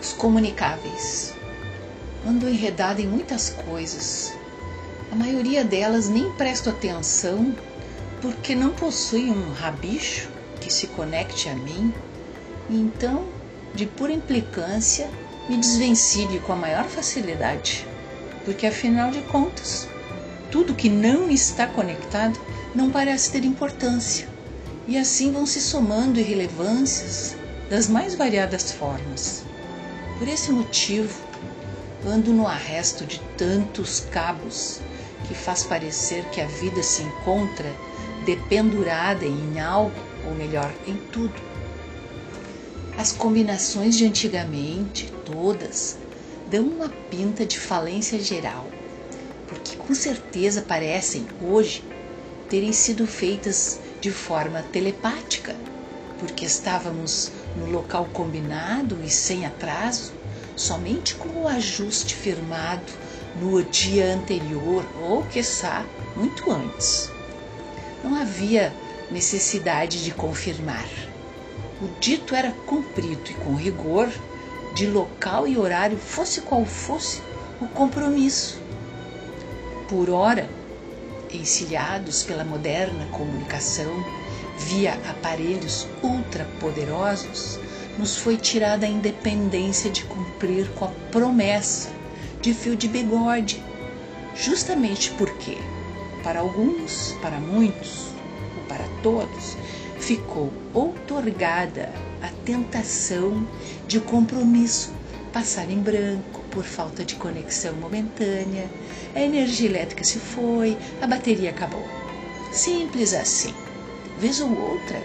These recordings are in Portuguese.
Os comunicáveis. Ando enredada em muitas coisas. A maioria delas nem presto atenção porque não possui um rabicho que se conecte a mim. Então, de pura implicância, me desvencilho com a maior facilidade. Porque afinal de contas, tudo que não está conectado não parece ter importância. E assim vão se somando irrelevâncias das mais variadas formas. Por esse motivo, ando no arresto de tantos cabos que faz parecer que a vida se encontra dependurada em algo, ou melhor, em tudo. As combinações de antigamente, todas, dão uma pinta de falência geral, porque com certeza parecem hoje terem sido feitas de forma telepática, porque estávamos no local combinado e sem atraso, somente com o ajuste firmado no dia anterior ou, quiçá, muito antes. Não havia necessidade de confirmar. O dito era cumprido e com rigor, de local e horário, fosse qual fosse o compromisso. Por ora, encilhados pela moderna comunicação via aparelhos ultrapoderosos, nos foi tirada a independência de cumprir com a promessa de fio de bigode, justamente porque, para alguns, para muitos ou para todos, ficou outorgada a tentação de compromisso passar em branco por falta de conexão momentânea, a energia elétrica se foi, a bateria acabou. Simples assim. Vez ou outra,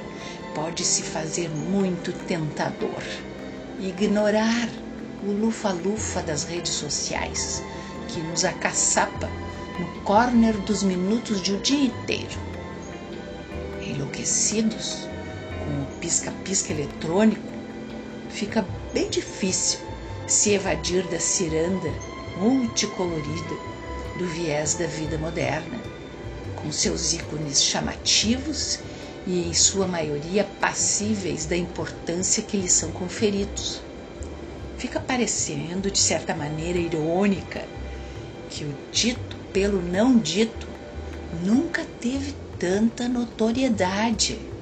pode se fazer muito tentador ignorar o lufa-lufa das redes sociais, que nos acaçapa no corner dos minutos de o um dia inteiro. Enlouquecidos com o pisca-pisca eletrônico, fica bem difícil se evadir da ciranda multicolorida do viés da vida moderna, com seus ícones chamativos e, em sua maioria, passíveis da importância que lhes são conferidos. Fica parecendo, de certa maneira irônica, que o dito pelo não dito nunca teve tanta notoriedade